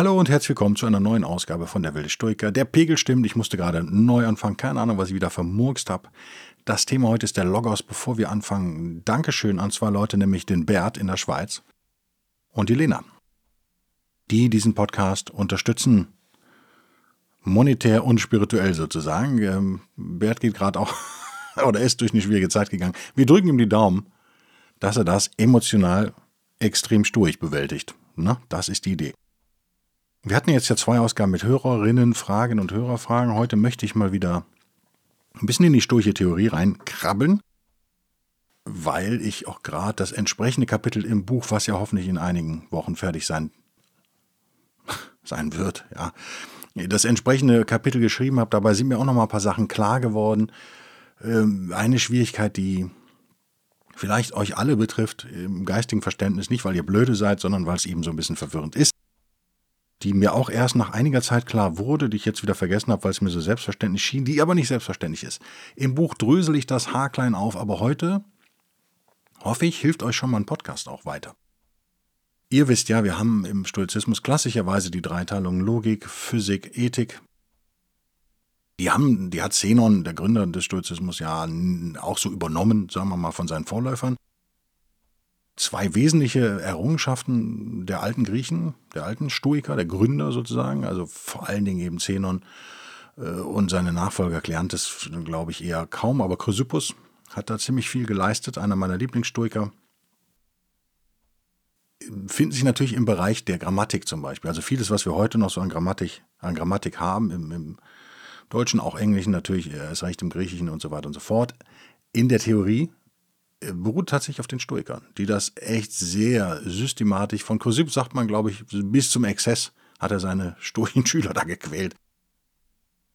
Hallo und herzlich willkommen zu einer neuen Ausgabe von Der Wilde Stoiker. Der Pegel stimmt, ich musste gerade neu anfangen, keine Ahnung, was ich wieder vermurkst habe. Das Thema heute ist der Logos. Bevor wir anfangen, Dankeschön an zwei Leute, nämlich den Bert in der Schweiz und die Lena, die diesen Podcast unterstützen, monetär und spirituell sozusagen. Ähm, Bert geht gerade auch, oder ist durch eine schwierige Zeit gegangen. Wir drücken ihm die Daumen, dass er das emotional extrem sturig bewältigt. Na, das ist die Idee. Wir hatten jetzt ja zwei Ausgaben mit Hörerinnen, Fragen und Hörerfragen. Heute möchte ich mal wieder ein bisschen in die sturche Theorie reinkrabbeln, weil ich auch gerade das entsprechende Kapitel im Buch, was ja hoffentlich in einigen Wochen fertig sein, sein wird, ja, das entsprechende Kapitel geschrieben habe. Dabei sind mir auch noch mal ein paar Sachen klar geworden. Ähm, eine Schwierigkeit, die vielleicht euch alle betrifft, im geistigen Verständnis, nicht weil ihr blöde seid, sondern weil es eben so ein bisschen verwirrend ist die mir auch erst nach einiger Zeit klar wurde, die ich jetzt wieder vergessen habe, weil es mir so selbstverständlich schien, die aber nicht selbstverständlich ist. Im Buch drösel ich das haarklein auf, aber heute, hoffe ich, hilft euch schon mal ein Podcast auch weiter. Ihr wisst ja, wir haben im Stoizismus klassischerweise die Dreiteilung Logik, Physik, Ethik. Die, haben, die hat Zenon, der Gründer des Stoizismus, ja auch so übernommen, sagen wir mal, von seinen Vorläufern zwei wesentliche Errungenschaften der alten Griechen, der alten Stoiker, der Gründer sozusagen, also vor allen Dingen eben Zenon äh, und seine Nachfolger Kleantes, glaube ich, eher kaum, aber Chrysippus hat da ziemlich viel geleistet, einer meiner Lieblingsstoiker. Finden sich natürlich im Bereich der Grammatik zum Beispiel. Also vieles, was wir heute noch so an Grammatik, an Grammatik haben, im, im Deutschen, auch Englischen natürlich, erst recht im Griechischen und so weiter und so fort. In der Theorie beruht tatsächlich auf den Stoikern, die das echt sehr systematisch, von Chrysipp sagt man, glaube ich, bis zum Exzess hat er seine stoischen Schüler da gequält,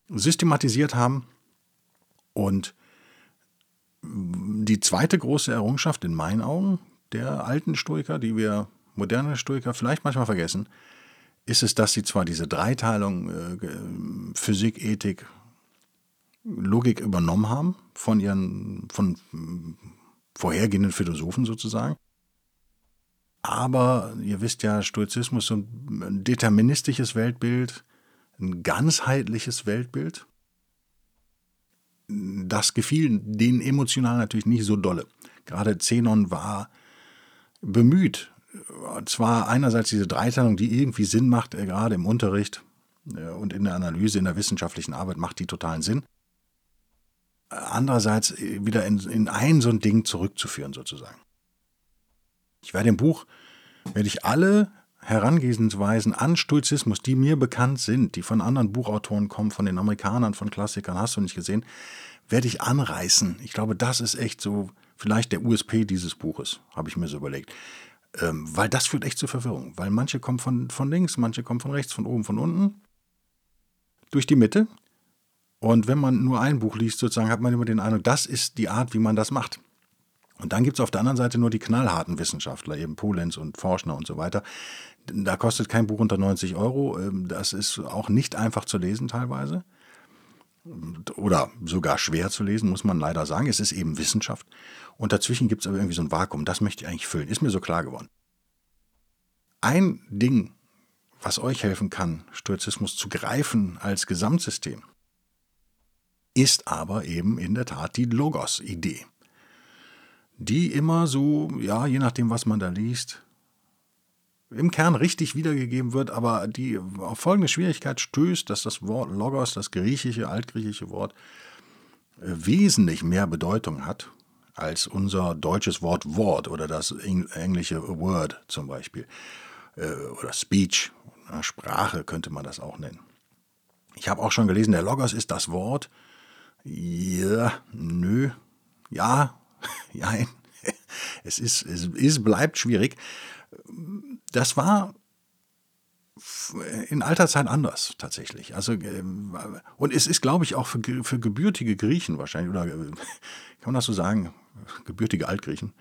systematisiert haben. Und die zweite große Errungenschaft in meinen Augen der alten Stoiker, die wir moderne Stoiker vielleicht manchmal vergessen, ist es, dass sie zwar diese Dreiteilung äh, Physik, Ethik, Logik übernommen haben von ihren von vorhergehenden Philosophen sozusagen. Aber ihr wisst ja, Stoizismus ist ein deterministisches Weltbild, ein ganzheitliches Weltbild. Das gefiel denen emotional natürlich nicht so dolle. Gerade Zenon war bemüht, zwar einerseits diese Dreiteilung, die irgendwie Sinn macht, äh, gerade im Unterricht äh, und in der Analyse, in der wissenschaftlichen Arbeit macht die totalen Sinn andererseits wieder in, in ein so ein Ding zurückzuführen sozusagen. Ich werde im Buch, werde ich alle Herangehensweisen an Stoizismus, die mir bekannt sind, die von anderen Buchautoren kommen, von den Amerikanern, von Klassikern, hast du nicht gesehen, werde ich anreißen. Ich glaube, das ist echt so vielleicht der USP dieses Buches, habe ich mir so überlegt. Ähm, weil das führt echt zur Verwirrung. Weil manche kommen von, von links, manche kommen von rechts, von oben, von unten. Durch die Mitte und wenn man nur ein Buch liest, sozusagen, hat man immer den Eindruck, das ist die Art, wie man das macht. Und dann gibt es auf der anderen Seite nur die knallharten Wissenschaftler, eben Polenz und Forschner und so weiter. Da kostet kein Buch unter 90 Euro. Ähm, das ist auch nicht einfach zu lesen teilweise. Oder sogar schwer zu lesen, muss man leider sagen. Es ist eben Wissenschaft. Und dazwischen gibt es aber irgendwie so ein Vakuum. Das möchte ich eigentlich füllen. Ist mir so klar geworden. Ein Ding, was euch helfen kann, Stoizismus zu greifen als Gesamtsystem, ist aber eben in der Tat die Logos-Idee, die immer so, ja, je nachdem, was man da liest, im Kern richtig wiedergegeben wird, aber die auf folgende Schwierigkeit stößt, dass das Wort Logos, das griechische, altgriechische Wort, äh, wesentlich mehr Bedeutung hat als unser deutsches Wort Wort oder das englische Word zum Beispiel äh, oder Speech, Sprache könnte man das auch nennen. Ich habe auch schon gelesen, der Logos ist das Wort, ja, nö. Ja, ja. Es ist, es ist, bleibt schwierig. Das war in alter Zeit anders tatsächlich. Also ähm, und es ist, glaube ich, auch für, für gebürtige Griechen wahrscheinlich oder äh, kann man das so sagen, gebürtige Altgriechen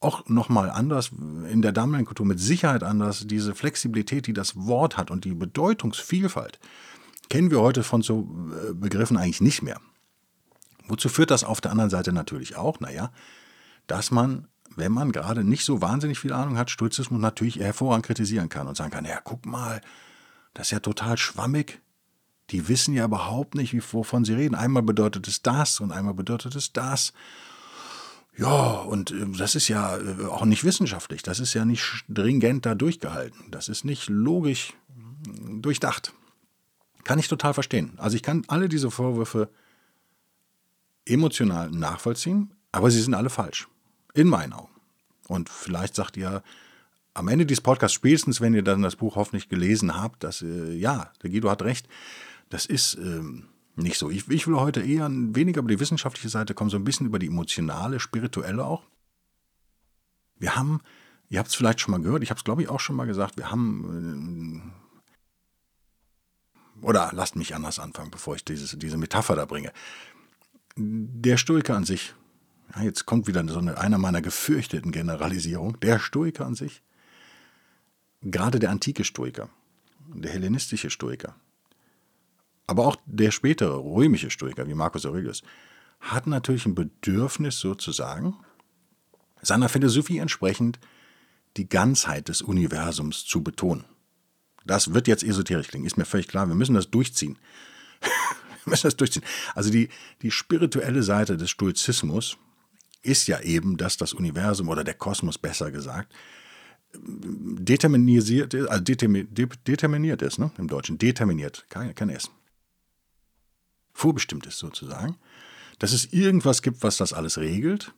auch nochmal anders in der damaligen Kultur mit Sicherheit anders. Diese Flexibilität, die das Wort hat und die Bedeutungsvielfalt kennen wir heute von so äh, Begriffen eigentlich nicht mehr. Wozu führt das auf der anderen Seite natürlich auch? Naja, dass man wenn man gerade nicht so wahnsinnig viel Ahnung hat, Stoizismus natürlich hervorragend kritisieren kann und sagen kann, ja, guck mal, das ist ja total schwammig. Die wissen ja überhaupt nicht, wovon sie reden. Einmal bedeutet es das und einmal bedeutet es das. Ja, und äh, das ist ja äh, auch nicht wissenschaftlich. Das ist ja nicht stringent da durchgehalten. Das ist nicht logisch hm, durchdacht. Kann ich total verstehen. Also ich kann alle diese Vorwürfe emotional nachvollziehen, aber sie sind alle falsch. In meinen Augen. Und vielleicht sagt ihr am Ende dieses Podcasts, spätestens wenn ihr dann das Buch hoffentlich gelesen habt, dass, äh, ja, der Guido hat recht, das ist ähm, nicht so. Ich, ich will heute eher weniger über die wissenschaftliche Seite kommen, so ein bisschen über die emotionale, spirituelle auch. Wir haben, ihr habt es vielleicht schon mal gehört, ich habe es glaube ich auch schon mal gesagt, wir haben, äh, oder lasst mich anders anfangen, bevor ich dieses, diese Metapher da bringe. Der Stoiker an sich ja, jetzt kommt wieder so eine, einer meiner gefürchteten Generalisierungen, der Stoiker an sich, gerade der antike Stoiker, der hellenistische Stoiker, aber auch der spätere römische Stoiker wie Marcus Aurelius, hat natürlich ein Bedürfnis sozusagen, seiner Philosophie entsprechend, die Ganzheit des Universums zu betonen. Das wird jetzt esoterisch klingen, ist mir völlig klar, wir müssen das durchziehen. müssen das durchziehen. Also die, die spirituelle Seite des Stoizismus ist ja eben, dass das Universum oder der Kosmos besser gesagt determiniert, also determiniert ist, ne? im Deutschen, determiniert, kein, kein S. Vorbestimmt ist sozusagen, dass es irgendwas gibt, was das alles regelt.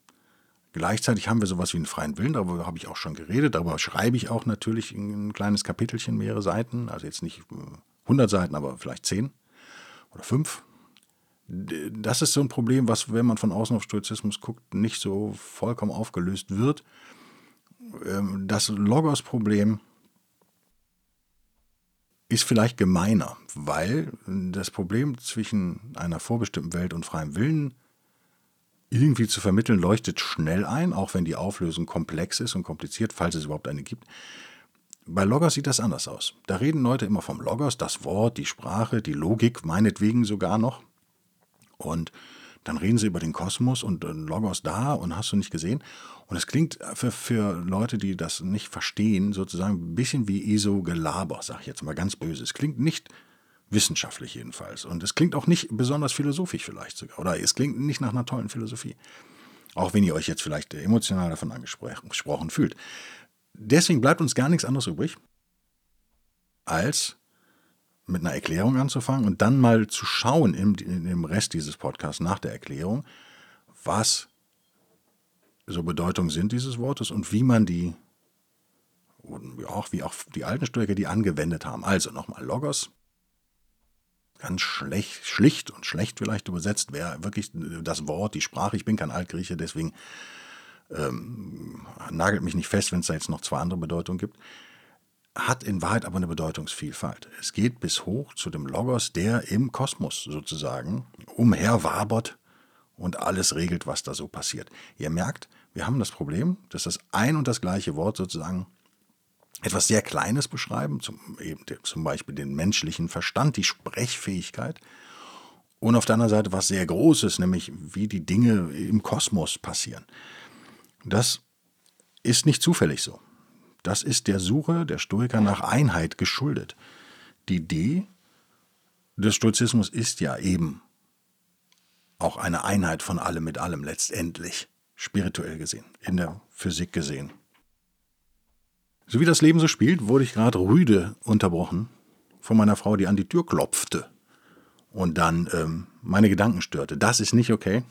Gleichzeitig haben wir sowas wie einen freien Willen, darüber habe ich auch schon geredet, darüber schreibe ich auch natürlich ein kleines Kapitelchen, mehrere Seiten, also jetzt nicht 100 Seiten, aber vielleicht 10 oder 5 das ist so ein Problem, was, wenn man von außen auf Stoizismus guckt, nicht so vollkommen aufgelöst wird. Ähm, das Logos-Problem ist vielleicht gemeiner, weil das Problem zwischen einer vorbestimmten Welt und freiem Willen irgendwie zu vermitteln, leuchtet schnell ein, auch wenn die Auflösung komplex ist und kompliziert, falls es überhaupt eine gibt. Bei Logos sieht das anders aus. Da reden Leute immer vom Logos, das Wort, die Sprache, die Logik, meinetwegen sogar noch. Und dann reden sie über den Kosmos und Logos da und hast du nicht gesehen. Und es klingt für, für Leute, die das nicht verstehen, sozusagen ein bisschen wie ESO-Gelaber, sag ich jetzt mal ganz böse. Es klingt nicht wissenschaftlich jedenfalls. Und es klingt auch nicht besonders philosophisch vielleicht sogar. Oder es klingt nicht nach einer tollen Philosophie. Auch wenn ihr euch jetzt vielleicht emotional davon angesprochen fühlt. Deswegen bleibt uns gar nichts anderes übrig, als mit einer Erklärung anzufangen und dann mal zu schauen im, im Rest dieses Podcasts nach der Erklärung, was so Bedeutungen sind dieses Wortes und wie man die, auch wie auch die alten Stoiker die angewendet haben. Also nochmal Logos, ganz schlecht, schlicht und schlecht vielleicht übersetzt, wäre wirklich das Wort, die Sprache. Ich bin kein Altgrieche, deswegen ähm, nagelt mich nicht fest, wenn es da jetzt noch zwei andere Bedeutungen gibt hat in Wahrheit aber eine Bedeutungsvielfalt. Es geht bis hoch zu dem Logos, der im Kosmos sozusagen umherwabert und alles regelt, was da so passiert. Ihr merkt, wir haben das Problem, dass das ein und das gleiche Wort sozusagen etwas sehr Kleines beschreiben, zum, eben, zum Beispiel den menschlichen Verstand, die Sprechfähigkeit, und auf der anderen Seite was sehr Großes, nämlich wie die Dinge im Kosmos passieren. Das ist nicht zufällig so. Das ist der Suche der Stoiker nach Einheit geschuldet. Die Idee des Stoizismus ist ja eben auch eine Einheit von allem mit allem letztendlich, spirituell gesehen, in der Physik gesehen. So wie das Leben so spielt, wurde ich gerade rüde unterbrochen von meiner Frau, die an die Tür klopfte und dann ähm, meine Gedanken störte. Das ist nicht okay.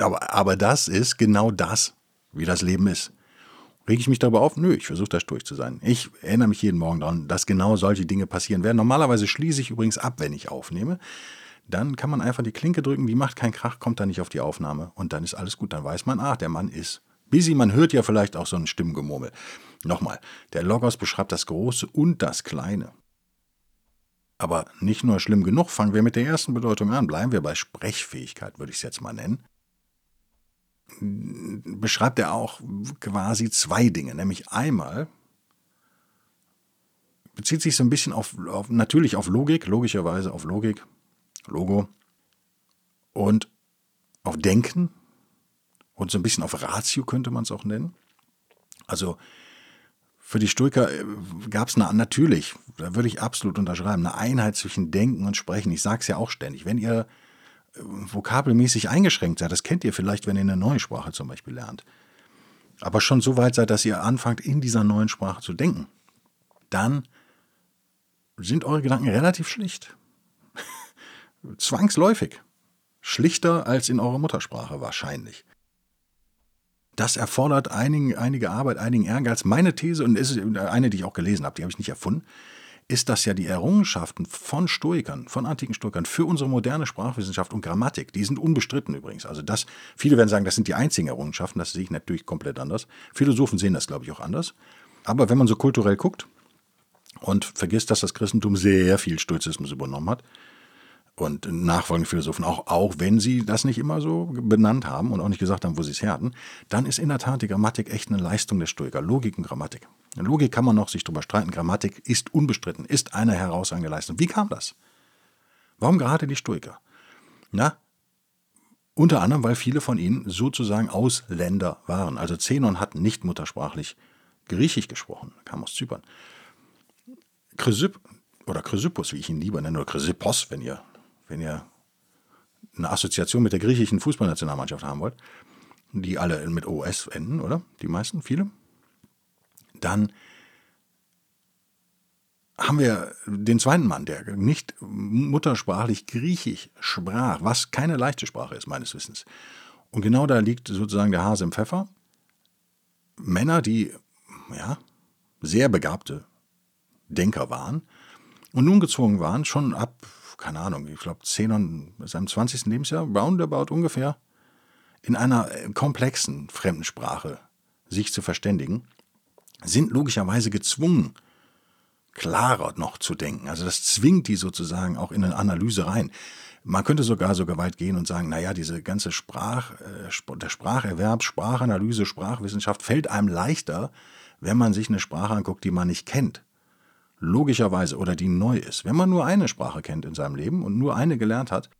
Aber, aber das ist genau das, wie das Leben ist. Rege ich mich darüber auf? Nö, ich versuche da durch zu sein. Ich erinnere mich jeden Morgen daran, dass genau solche Dinge passieren werden. Normalerweise schließe ich übrigens ab, wenn ich aufnehme. Dann kann man einfach die Klinke drücken, die macht keinen Krach, kommt dann nicht auf die Aufnahme und dann ist alles gut. Dann weiß man, ah, der Mann ist Busy, man hört ja vielleicht auch so ein Stimmgemurmel. Nochmal, der Logos beschreibt das Große und das Kleine. Aber nicht nur schlimm genug, fangen wir mit der ersten Bedeutung an. Bleiben wir bei Sprechfähigkeit, würde ich es jetzt mal nennen. Beschreibt er auch quasi zwei Dinge, nämlich einmal bezieht sich so ein bisschen auf, auf natürlich auf Logik, logischerweise auf Logik, Logo und auf Denken und so ein bisschen auf Ratio könnte man es auch nennen. Also für die Stoiker äh, gab es eine, natürlich, da würde ich absolut unterschreiben, eine Einheit zwischen Denken und Sprechen. Ich sage es ja auch ständig. Wenn ihr vokabelmäßig eingeschränkt seid, das kennt ihr vielleicht, wenn ihr eine neue Sprache zum Beispiel lernt, aber schon so weit seid, dass ihr anfangt, in dieser neuen Sprache zu denken, dann sind eure Gedanken relativ schlicht. Zwangsläufig. Schlichter als in eurer Muttersprache wahrscheinlich. Das erfordert einigen, einige Arbeit, einigen Ehrgeiz. Meine These, und ist eine, die ich auch gelesen habe, die habe ich nicht erfunden, ist, dass ja die Errungenschaften von Stoikern, von antiken Stoikern für unsere moderne Sprachwissenschaft und Grammatik, die sind unbestritten übrigens. Also das, viele werden sagen, das sind die einzigen Errungenschaften, das sehe ich natürlich komplett anders. Philosophen sehen das, glaube ich, auch anders. Aber wenn man so kulturell guckt und vergisst, dass das Christentum sehr viel Stoizismus übernommen hat, und nachfolgende Philosophen auch, auch wenn sie das nicht immer so benannt haben und auch nicht gesagt haben, wo sie es her hatten, dann ist in der Tat die Grammatik echt eine Leistung der Stoiker. Logik und Grammatik. In Logik kann man noch sich drüber streiten. Grammatik ist unbestritten, ist eine herausragende Leistung. Wie kam das? Warum gerade die Stoiker? Na, unter anderem, weil viele von ihnen sozusagen Ausländer waren. Also Zenon hat nicht muttersprachlich Griechisch gesprochen, kam aus Zypern. Chrysipp, oder Chrysippus, wie ich ihn lieber nenne, oder Chrysippos, wenn ihr wenn ihr eine Assoziation mit der griechischen Fußballnationalmannschaft haben wollt, die alle mit OS enden, oder? Die meisten, viele. Dann haben wir den zweiten Mann, der nicht muttersprachlich Griechisch sprach, was keine leichte Sprache ist, meines Wissens. Und genau da liegt sozusagen der Hase im Pfeffer. Männer, die ja, sehr begabte Denker waren und nun gezwungen waren, schon ab keine Ahnung, ich glaube 10 und seinem 20. Lebensjahr, roundabout ungefähr, in einer äh, komplexen Fremdensprache sich zu verständigen, sind logischerweise gezwungen, klarer noch zu denken. Also das zwingt die sozusagen auch in eine Analyse rein. Man könnte sogar so weit gehen und sagen, naja, diese ganze Sprach, äh, der Spracherwerb, Sprachanalyse, Sprachwissenschaft fällt einem leichter, wenn man sich eine Sprache anguckt, die man nicht kennt logischerweise oder die neu ist. Wenn man nur eine Sprache kennt in seinem Leben und nur eine gelernt hat,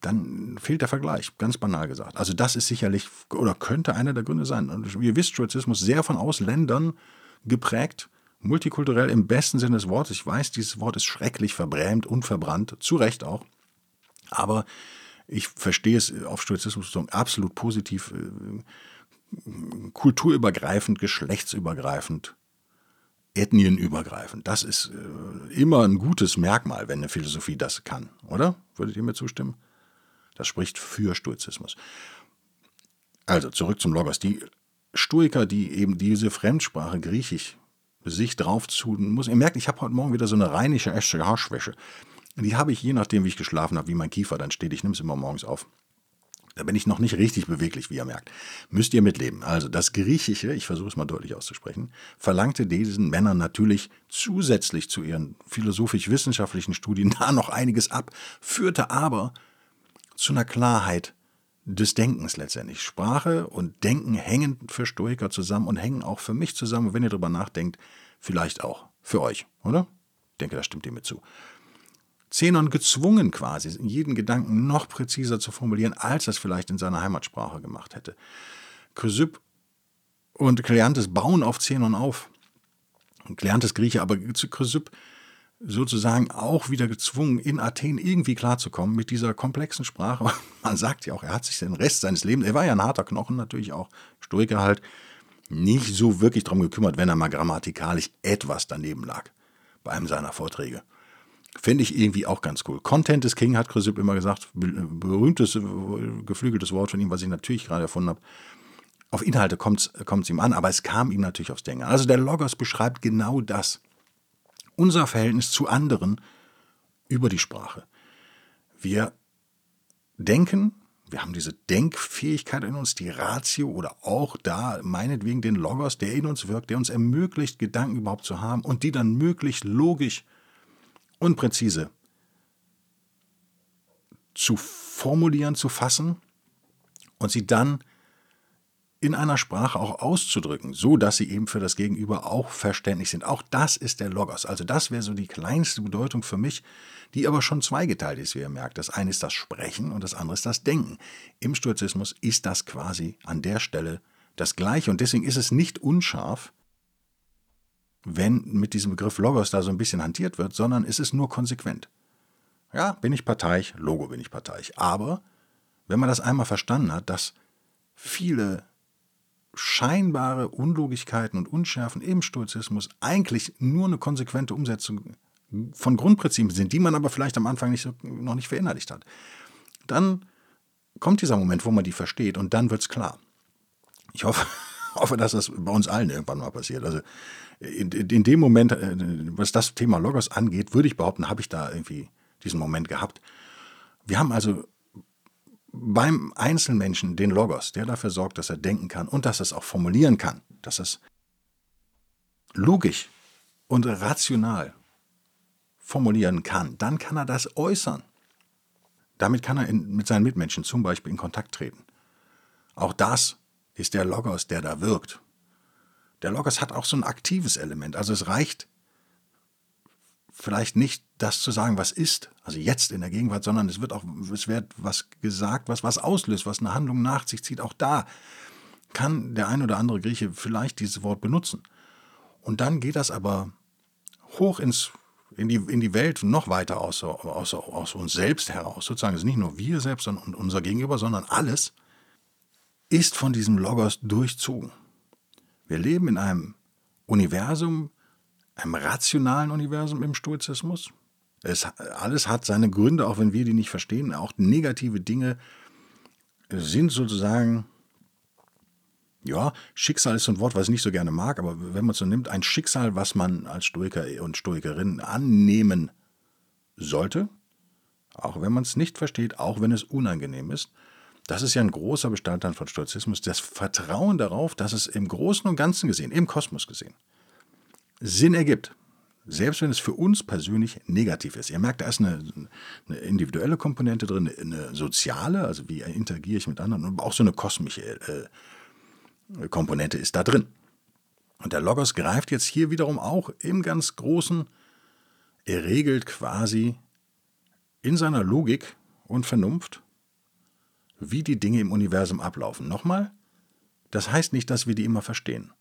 dann fehlt der Vergleich, ganz banal gesagt. Also das ist sicherlich oder könnte einer der Gründe sein. Und ihr wisst, Stoizismus sehr von Ausländern geprägt, multikulturell im besten Sinne des Wortes. Ich weiß, dieses Wort ist schrecklich verbrämt und verbrannt, zu Recht auch. Aber ich verstehe es auf Stoizismus absolut positiv, äh, kulturübergreifend, geschlechtsübergreifend, ethnienübergreifend. Das ist äh, immer ein gutes Merkmal, wenn eine Philosophie das kann, oder? Würdet ihr mir zustimmen? Das spricht für Stoizismus. Also zurück zum Logos. Die Stoiker, die eben diese Fremdsprache Griechisch sich drauf tun muss. Ihr merkt, ich habe heute Morgen wieder so eine rheinische SCH-Schwäche. Die habe ich je nachdem, wie ich geschlafen habe, wie mein Kiefer dann steht. Ich nehme es immer morgens auf. Da bin ich noch nicht richtig beweglich, wie ihr merkt. Müsst ihr mitleben. Also das Griechische, ich versuche es mal deutlich auszusprechen, verlangte diesen Männern natürlich zusätzlich zu ihren philosophisch-wissenschaftlichen Studien da noch einiges ab, führte aber zu einer Klarheit des Denkens letztendlich. Sprache und Denken hängen für Stoiker zusammen und hängen auch für mich zusammen. wenn ihr darüber nachdenkt, vielleicht auch für euch, oder? Ich denke, das stimmt ihr mir zu. Zenon gezwungen quasi, jeden Gedanken noch präziser zu formulieren, als er es vielleicht in seiner Heimatsprache gemacht hätte. Chrysipp und Kleantes bauen auf Zenon auf. Kleantes Grieche, aber Chrysipp sozusagen auch wieder gezwungen, in Athen irgendwie klarzukommen mit dieser komplexen Sprache. Man sagt ja auch, er hat sich den Rest seines Lebens, er war ja ein harter Knochen natürlich auch, Stoiker halt, nicht so wirklich darum gekümmert, wenn er mal grammatikalisch etwas daneben lag bei einem seiner Vorträge. Finde ich irgendwie auch ganz cool. Content is King, hat Chrysipp immer gesagt. Berühmtes, geflügeltes Wort von ihm, was ich natürlich gerade erfunden habe. Auf Inhalte kommt es ihm an, aber es kam ihm natürlich aufs Denken. Also der Logos beschreibt genau das. Unser Verhältnis zu anderen über die Sprache. Wir denken Wir haben diese Denkfähigkeit in uns, die Ratio oder auch da meinetwegen den Logos, der in uns wirkt, der uns ermöglicht, Gedanken überhaupt zu haben und die dann möglichst logisch und präzise zu formulieren, zu fassen und sie dann in einer Sprache auch auszudrücken, so dass sie eben für das Gegenüber auch verständlich sind. Auch das ist der Logos. Also das wäre so die kleinste Bedeutung für mich, die aber schon zweigeteilt ist, wie ihr merkt. Das eine ist das Sprechen und das andere ist das Denken. Im Stoizismus ist das quasi an der Stelle das Gleiche und deswegen ist es nicht unscharf, wenn mit diesem Begriff Logos da so ein bisschen hantiert wird, sondern es ist nur konsequent. Ja, bin ich parteiisch, Logo bin ich parteiisch. Aber wenn man das einmal verstanden hat, dass viele scheinbare Unlogigkeiten und Unschärfen im Stoizismus eigentlich nur eine konsequente Umsetzung von Grundprinzipien sind, die man aber vielleicht am Anfang nicht, noch nicht verinnerlicht hat. Dann kommt dieser Moment, wo man die versteht und dann wird es klar. Ich hoffe, hoffe, dass das bei uns allen irgendwann mal passiert. Also in, in dem Moment, äh, was das Thema Logos angeht, würde ich behaupten, habe ich da irgendwie diesen Moment gehabt. Wir haben also beim Einzelmenschen den Logos, der dafür sorgt, dass er denken kann und dass er es auch formulieren kann, dass es logisch und rational formulieren kann, dann kann er das äußern. Damit kann er in, mit seinen Mitmenschen zum Beispiel in Kontakt treten. Auch das ist der Logos, der da wirkt. Der Logos hat auch so ein aktives Element. Also es reicht vielleicht nicht das zu sagen, was ist, also jetzt in der Gegenwart, sondern es wird auch, es wird was gesagt, was was auslöst, was eine Handlung nach sich zieht. Auch da kann der ein oder andere Grieche vielleicht dieses Wort benutzen. Und dann geht das aber hoch ins, in, die, in die Welt noch weiter aus, aus, aus uns selbst heraus. Sozusagen, es ist nicht nur wir selbst und unser Gegenüber, sondern alles ist von diesem Logos durchzogen. Wir leben in einem Universum, einem rationalen Universum im Stoizismus. Es, alles hat seine Gründe, auch wenn wir die nicht verstehen. Auch negative Dinge sind sozusagen, ja, Schicksal ist so ein Wort, was ich nicht so gerne mag, aber wenn man es so nimmt, ein Schicksal, was man als Stoiker und Stoikerin annehmen sollte, auch wenn man es nicht versteht, auch wenn es unangenehm ist. Das ist ja ein großer Bestandteil von Stoizismus, das Vertrauen darauf, dass es im Großen und Ganzen gesehen, im Kosmos gesehen, Sinn ergibt. Selbst wenn es für uns persönlich negativ ist. Ihr merkt, da ist eine, eine individuelle Komponente drin, eine soziale, also wie interagiere ich mit anderen, und auch so eine kosmische äh, Komponente ist da drin. Und der Logos greift jetzt hier wiederum auch im ganz Großen, er regelt quasi in seiner Logik und Vernunft, wie die Dinge im Universum ablaufen. Nochmal, das heißt nicht, dass wir die immer verstehen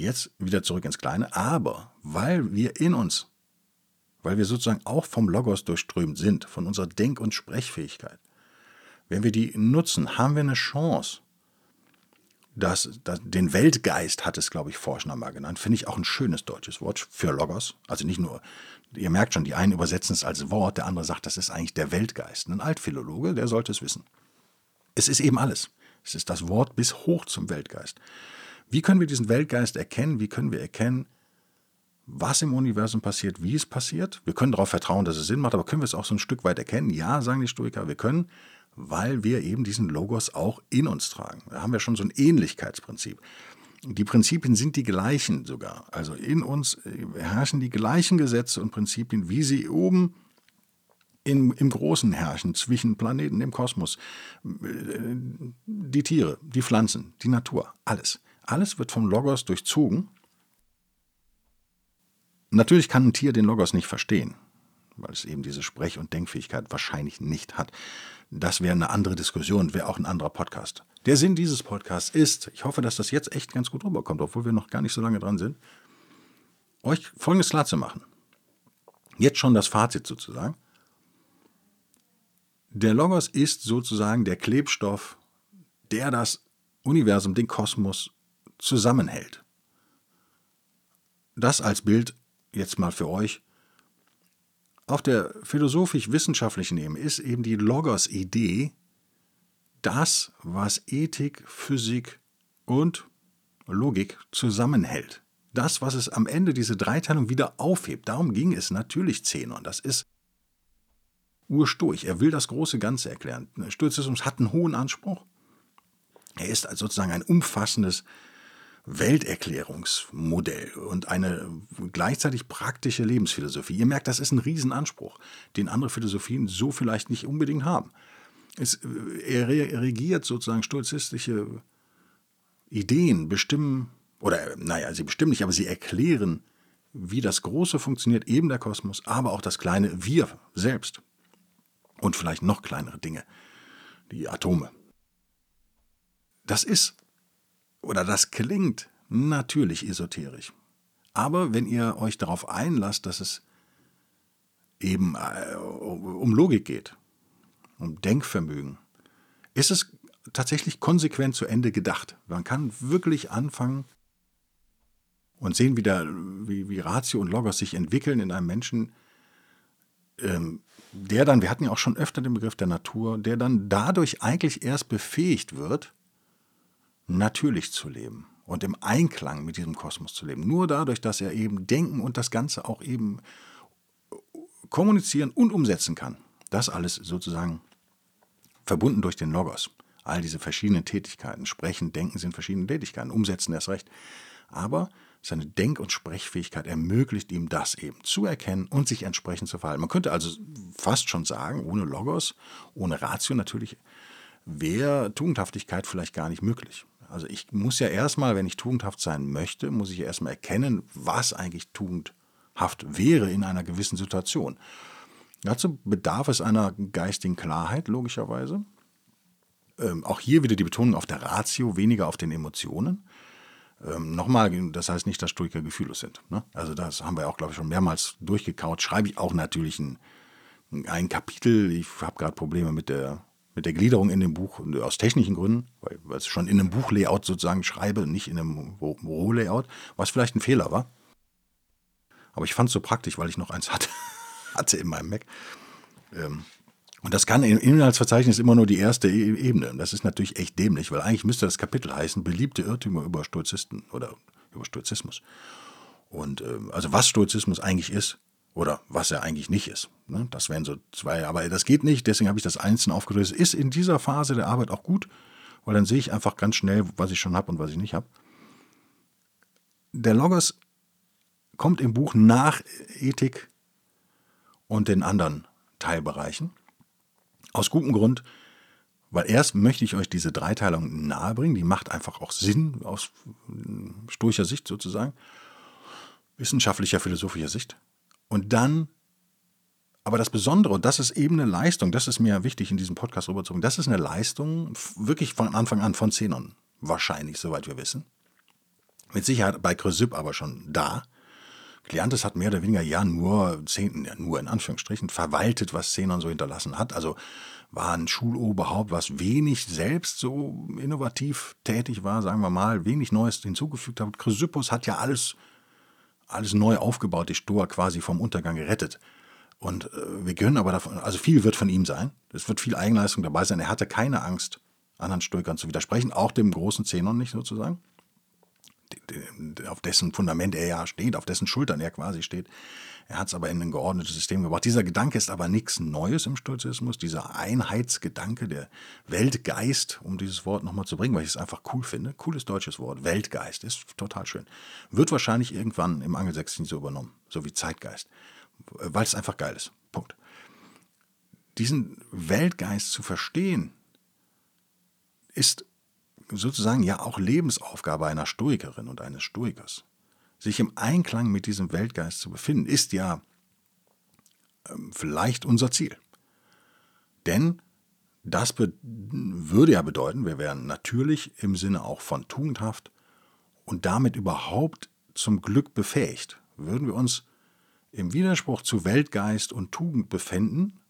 jetzt wieder zurück ins Kleine, aber weil wir in uns, weil wir sozusagen auch vom Logos durchströmt sind, von unserer Denk- und Sprechfähigkeit, wenn wir die nutzen, haben wir eine Chance, dass, dass den Weltgeist hat es, glaube ich, Forschner mal genannt, finde ich auch ein schönes deutsches Wort für Logos. Also nicht nur, ihr merkt schon, die einen übersetzen es als Wort, der andere sagt, das ist eigentlich der Weltgeist. Ein Altphilologe, der sollte es wissen. Es ist eben alles. Es ist das Wort bis hoch zum Weltgeist. Wie können wir diesen Weltgeist erkennen? Wie können wir erkennen, was im Universum passiert, wie es passiert? Wir können darauf vertrauen, dass es Sinn macht, aber können wir es auch so ein Stück weit erkennen? Ja, sagen die Stoiker, wir können, weil wir eben diesen Logos auch in uns tragen. Da haben wir schon so ein Ähnlichkeitsprinzip. Die Prinzipien sind die gleichen sogar. Also in uns äh, herrschen die gleichen Gesetze und Prinzipien, wie sie oben im, im Großen herrschen, zwischen Planeten im Kosmos. Die Tiere, die Pflanzen, die Natur, alles. Alles wird vom Logos durchzogen. Natürlich kann ein Tier den Logos nicht verstehen, weil es eben diese Sprech- und Denkfähigkeit wahrscheinlich nicht hat. Das wäre eine andere Diskussion, wäre auch ein anderer Podcast. Der Sinn dieses Podcasts ist, ich hoffe, dass das jetzt echt ganz gut rüberkommt, obwohl wir noch gar nicht so lange dran sind, euch Folgendes klar zu machen. Jetzt schon das Fazit sozusagen. Der Logos ist sozusagen der Klebstoff, der das Universum, den Kosmos zusammenhält. Das als Bild jetzt mal für euch. Auf der philosophisch-wissenschaftlichen Ebene ist eben die Logos-Idee das, was Ethik, Physik und Logik zusammenhält. Das, was es am Ende diese Dreiteilung wieder aufhebt. Darum ging es natürlich Zenon. Das ist urstoich. Er will das große Ganze erklären. Stoizismus hat einen hohen Anspruch. Er ist sozusagen ein umfassendes Welterklärungsmodell und eine gleichzeitig praktische Lebensphilosophie. Ihr merkt, das ist ein Riesenanspruch, den andere Philosophien so vielleicht nicht unbedingt haben. Es, er regiert sozusagen stoizistische Ideen, bestimmen, oder naja, sie bestimmen nicht, aber sie erklären, wie das Große funktioniert, eben der Kosmos, aber auch das kleine Wir selbst. Und vielleicht noch kleinere Dinge, die Atome. Das ist oder das klingt natürlich esoterisch. Aber wenn ihr euch darauf einlasst, dass es eben äh, um Logik geht, um Denkvermögen, ist es tatsächlich konsequent zu Ende gedacht. Man kann wirklich anfangen und sehen, wie, der, wie, wie Ratio und Logos sich entwickeln in einem Menschen, ähm, der dann, wir hatten ja auch schon öfter den Begriff der Natur, der dann dadurch eigentlich erst befähigt wird, natürlich zu leben und im Einklang mit diesem Kosmos zu leben. Nur dadurch, dass er eben denken und das Ganze auch eben kommunizieren und umsetzen kann. Das alles sozusagen verbunden durch den Logos. All diese verschiedenen Tätigkeiten. Sprechen, denken sind verschiedene Tätigkeiten. Umsetzen erst recht. Aber seine Denk- und Sprechfähigkeit ermöglicht ihm das eben zu erkennen und sich entsprechend zu verhalten. Man könnte also fast schon sagen, ohne Logos, ohne Ratio natürlich, wäre Tugendhaftigkeit vielleicht gar nicht möglich. Also ich muss ja erstmal, wenn ich tugendhaft sein möchte, muss ich erstmal erkennen, was eigentlich tugendhaft wäre in einer gewissen Situation. Dazu bedarf es einer geistigen Klarheit, logischerweise. Ähm, auch hier wieder die Betonung auf der Ratio, weniger auf den Emotionen. Ähm, Nochmal, das heißt nicht, dass Stoiker gefühllos sind. Ne? Also das haben wir auch, glaube ich, schon mehrmals durchgekaut. Schreibe ich auch natürlich ein, ein Kapitel. Ich habe gerade Probleme mit der mit der Gliederung in dem Buch aus technischen Gründen, weil, ich schon in einem Buchlayout sozusagen schreibe, nicht in einem Rohlayout, was vielleicht ein Fehler war. Aber ich fand es so praktisch, weil ich noch eins hatte, hatte in meinem Mac. Ähm, und das kann im Inhaltsverzeichnis immer nur die erste e Ebene. Und das ist natürlich echt dämlich, weil eigentlich müsste das Kapitel heißen, beliebte Irrtümer über Stoizisten oder über Stoizismus. Und ähm, also was Stoizismus eigentlich ist, oder was er eigentlich nicht ist. Ne? Das wären so zwei, aber das geht nicht, deswegen habe ich das einzeln aufgelöst. Ist in dieser Phase der Arbeit auch gut, weil dann sehe ich einfach ganz schnell, was ich schon habe und was ich nicht habe. Der Logos kommt im Buch nach Ethik und den anderen Teilbereichen. Aus gutem Grund, weil erst möchte ich euch diese Dreiteilung nahebringen, die macht einfach auch Sinn aus stoischer Sicht sozusagen, wissenschaftlicher, philosophischer Sicht. Und dann, aber das Besondere, und das ist eben eine Leistung, das ist mir wichtig in diesem Podcast rüberzubringen, das ist eine Leistung wirklich von Anfang an von Zenon, wahrscheinlich, soweit wir wissen. Mit Sicherheit bei Chrysipp aber schon da. Kleantes hat mehr oder weniger ja nur, ja, nur in Anführungsstrichen, verwaltet, was Zenon so hinterlassen hat. Also war ein Schuloberhaupt, was wenig selbst so innovativ tätig war, sagen wir mal, wenig Neues hinzugefügt hat. Chrysippus hat ja alles alles neu aufgebaut, die Stoa quasi vom Untergang gerettet. Und äh, wir können aber davon, also viel wird von ihm sein. Es wird viel Eigenleistung dabei sein. Er hatte keine Angst, anderen Stoikern zu widersprechen, auch dem großen Zenon nicht sozusagen, auf dessen Fundament er ja steht, auf dessen Schultern er quasi steht. Er hat es aber in ein geordnetes System gebracht. Dieser Gedanke ist aber nichts Neues im Stoizismus. Dieser Einheitsgedanke, der Weltgeist, um dieses Wort nochmal zu bringen, weil ich es einfach cool finde. Cooles deutsches Wort. Weltgeist ist total schön. Wird wahrscheinlich irgendwann im Angelsächsischen so übernommen, so wie Zeitgeist, weil es einfach geil ist. Punkt. Diesen Weltgeist zu verstehen, ist sozusagen ja auch Lebensaufgabe einer Stoikerin und eines Stoikers sich im Einklang mit diesem Weltgeist zu befinden, ist ja ähm, vielleicht unser Ziel. Denn das würde ja bedeuten, wir wären natürlich im Sinne auch von tugendhaft und damit überhaupt zum Glück befähigt. Würden wir uns im Widerspruch zu Weltgeist und Tugend befinden,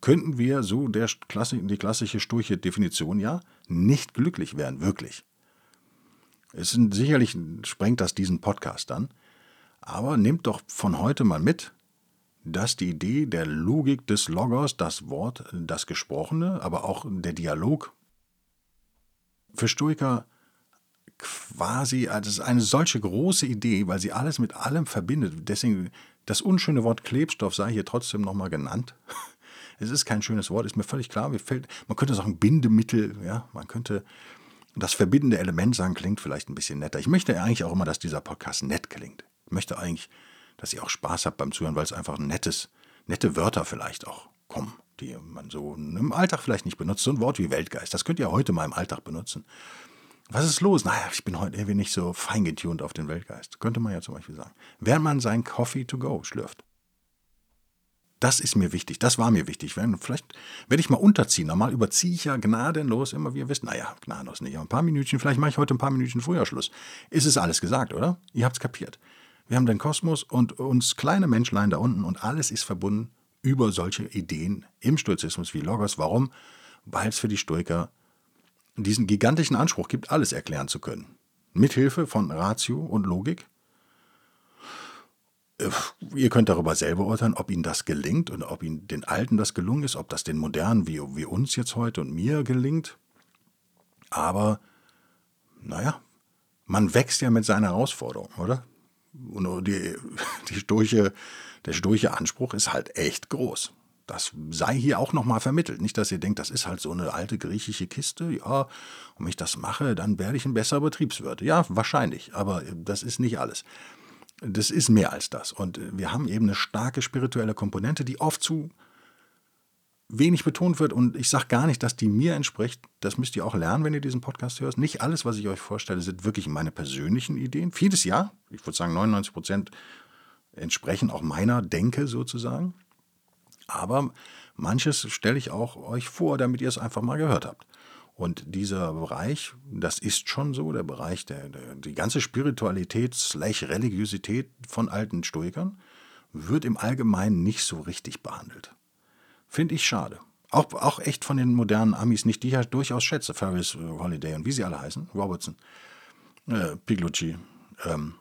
könnten wir, so der die klassische sturche Definition ja, nicht glücklich werden, wirklich. Es sind, sicherlich sprengt das diesen Podcast an, aber nehmt doch von heute mal mit, dass die Idee der Logik des Logos, das Wort, das Gesprochene, aber auch der Dialog für Stoiker quasi als eine solche große Idee, weil sie alles mit allem verbindet. Deswegen das unschöne Wort Klebstoff sei hier trotzdem nochmal genannt. Es ist kein schönes Wort, ist mir völlig klar. Mir fällt, man könnte sagen Bindemittel, ja, man könnte das verbindende Element sagen, klingt vielleicht ein bisschen netter. Ich möchte eigentlich auch immer, dass dieser Podcast nett klingt. Ich möchte eigentlich, dass ihr auch Spaß habt beim Zuhören, weil es einfach nettes, nette Wörter vielleicht auch kommen, die man so im Alltag vielleicht nicht benutzt. So ein Wort wie Weltgeist, das könnt ihr heute mal im Alltag benutzen. Was ist los? Naja, ich bin heute irgendwie nicht so fein getuned auf den Weltgeist. Könnte man ja zum Beispiel sagen. Während man sein Coffee to go schlürft. Das ist mir wichtig, das war mir wichtig. Vielleicht werde ich mal unterziehen. Normal überziehe ich ja gnadenlos immer, wie ihr wisst. Naja, gnadenlos nicht, aber ein paar Minütchen, vielleicht mache ich heute ein paar Minütchen früher Schluss. Ist es alles gesagt, oder? Ihr habt es kapiert. Wir haben den Kosmos und uns kleine Menschlein da unten und alles ist verbunden über solche Ideen im Stoizismus wie Logos. Warum? Weil es für die Stoiker diesen gigantischen Anspruch gibt, alles erklären zu können. Mithilfe von Ratio und Logik. Äh, ihr könnt darüber selber urteilen, ob Ihnen das gelingt und ob Ihnen den Alten das gelungen ist, ob das den Modernen wie, wie uns jetzt heute und mir gelingt. Aber, naja, man wächst ja mit seiner Herausforderung, oder? Und die, die sturche, der sturche Anspruch ist halt echt groß. Das sei hier auch nochmal vermittelt. Nicht, dass ihr denkt, das ist halt so eine alte griechische Kiste. Ja, und wenn ich das mache, dann werde ich ein besserer Betriebswirt. Ja, wahrscheinlich, aber das ist nicht alles. Das ist mehr als das. Und wir haben eben eine starke spirituelle Komponente, die oft zu wenig betont wird. Und ich sage gar nicht, dass die mir entspricht. Das müsst ihr auch lernen, wenn ihr diesen Podcast hört. Nicht alles, was ich euch vorstelle, sind wirklich meine persönlichen Ideen. Vieles ja. Ich würde sagen, 99 Prozent entsprechen auch meiner Denke sozusagen. Aber manches stelle ich auch euch vor, damit ihr es einfach mal gehört habt. Und dieser Bereich, das ist schon so, der Bereich, der, der die ganze Spiritualität slash Religiosität von alten Stoikern, wird im Allgemeinen nicht so richtig behandelt. Finde ich schade. Auch, auch echt von den modernen Amis nicht, die ich ja durchaus schätze. Ferris, äh, Holiday und wie sie alle heißen. Robertson, äh, Piglucci, ähm,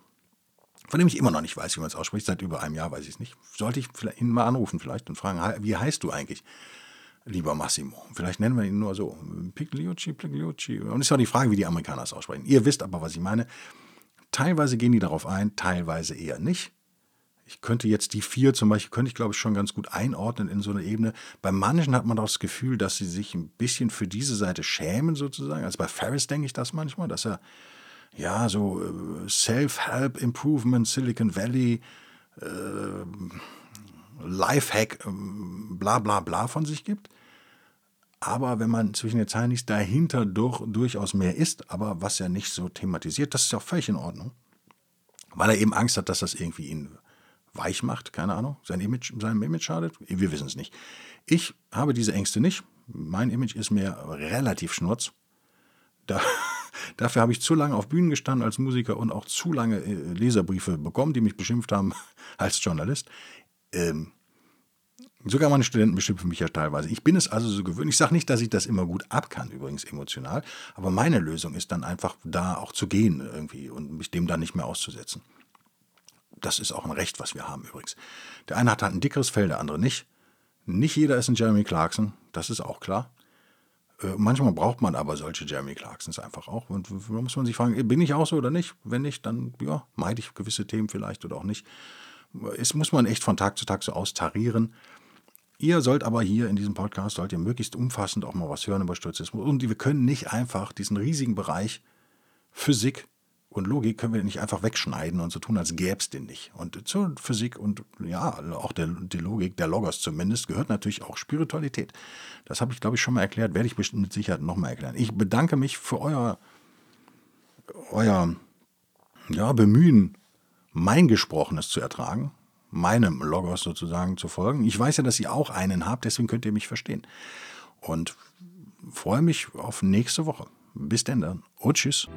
von dem ich immer noch nicht weiß, wie man es ausspricht. Seit über einem Jahr weiß ich es nicht. Sollte ich ihn mal anrufen vielleicht und fragen, wie heißt du eigentlich, lieber Massimo? Vielleicht nennen wir ihn nur so. Pigliucci, Pigliucci. Und es ist auch die Frage, wie die Amerikaner es aussprechen. Ihr wisst aber, was ich meine. Teilweise gehen die darauf ein, teilweise eher nicht. Ich könnte jetzt die vier zum Beispiel, könnte ich glaube ich schon ganz gut einordnen in so eine Ebene. Bei manchen hat man doch das Gefühl, dass sie sich ein bisschen für diese Seite schämen sozusagen. Also bei Ferris denke ich das manchmal, dass er ja, so äh, Self-Help Improvement, Silicon Valley, äh, Lifehack, äh, bla bla bla von sich gibt. Aber wenn man zwischen den Zeilen liest, dahinter durch, durchaus mehr ist, aber was er nicht so thematisiert, das ist ja auch völlig in Ordnung. Weil er eben Angst hat, dass das irgendwie ihn weich macht, keine Ahnung, sein Image, seinem Image schadet. Wir wissen es nicht. Ich habe diese Ängste nicht. Mein Image ist mir relativ schnurz. Da, dafür habe ich zu lange auf Bühnen gestanden als Musiker und auch zu lange äh, Leserbriefe bekommen, die mich beschimpft haben als Journalist. Ähm, sogar meine Studenten beschimpfen mich ja teilweise. Ich bin es also so gewöhnt. Ich sage nicht, dass ich das immer gut ab kann, übrigens emotional, aber meine Lösung ist dann einfach da auch zu gehen irgendwie und mich dem dann nicht mehr auszusetzen. Das ist auch ein Recht, was wir haben übrigens. Der eine hat halt ein dickeres Fell, der andere nicht. Nicht jeder ist ein Jeremy Clarkson, das ist auch klar. Äh, manchmal braucht man aber solche Jeremy Clarksons einfach auch. Und da muss man sich fragen, bin ich auch so oder nicht? Wenn nicht, dann ja, meide ich gewisse Themen vielleicht oder auch nicht. Es muss man echt von Tag zu Tag so austarieren. Ihr sollt aber hier in diesem Podcast, sollt ihr möglichst umfassend auch mal was hören über Stoizismus. Und wir können nicht einfach diesen riesigen Bereich Physik, und Logik können wir nicht einfach wegschneiden und so tun, als gäbe es den nicht. Und zur Physik und ja, auch der, die Logik, der Logos zumindest, gehört natürlich auch Spiritualität. Das habe ich, glaube ich, schon mal erklärt, werde ich bestimmt mit Sicherheit nochmal erklären. Ich bedanke mich für euer, euer ja, Bemühen, mein Gesprochenes zu ertragen, meinem Logos sozusagen zu folgen. Ich weiß ja, dass ihr auch einen habt, deswegen könnt ihr mich verstehen. Und freue mich auf nächste Woche. Bis denn dann und tschüss.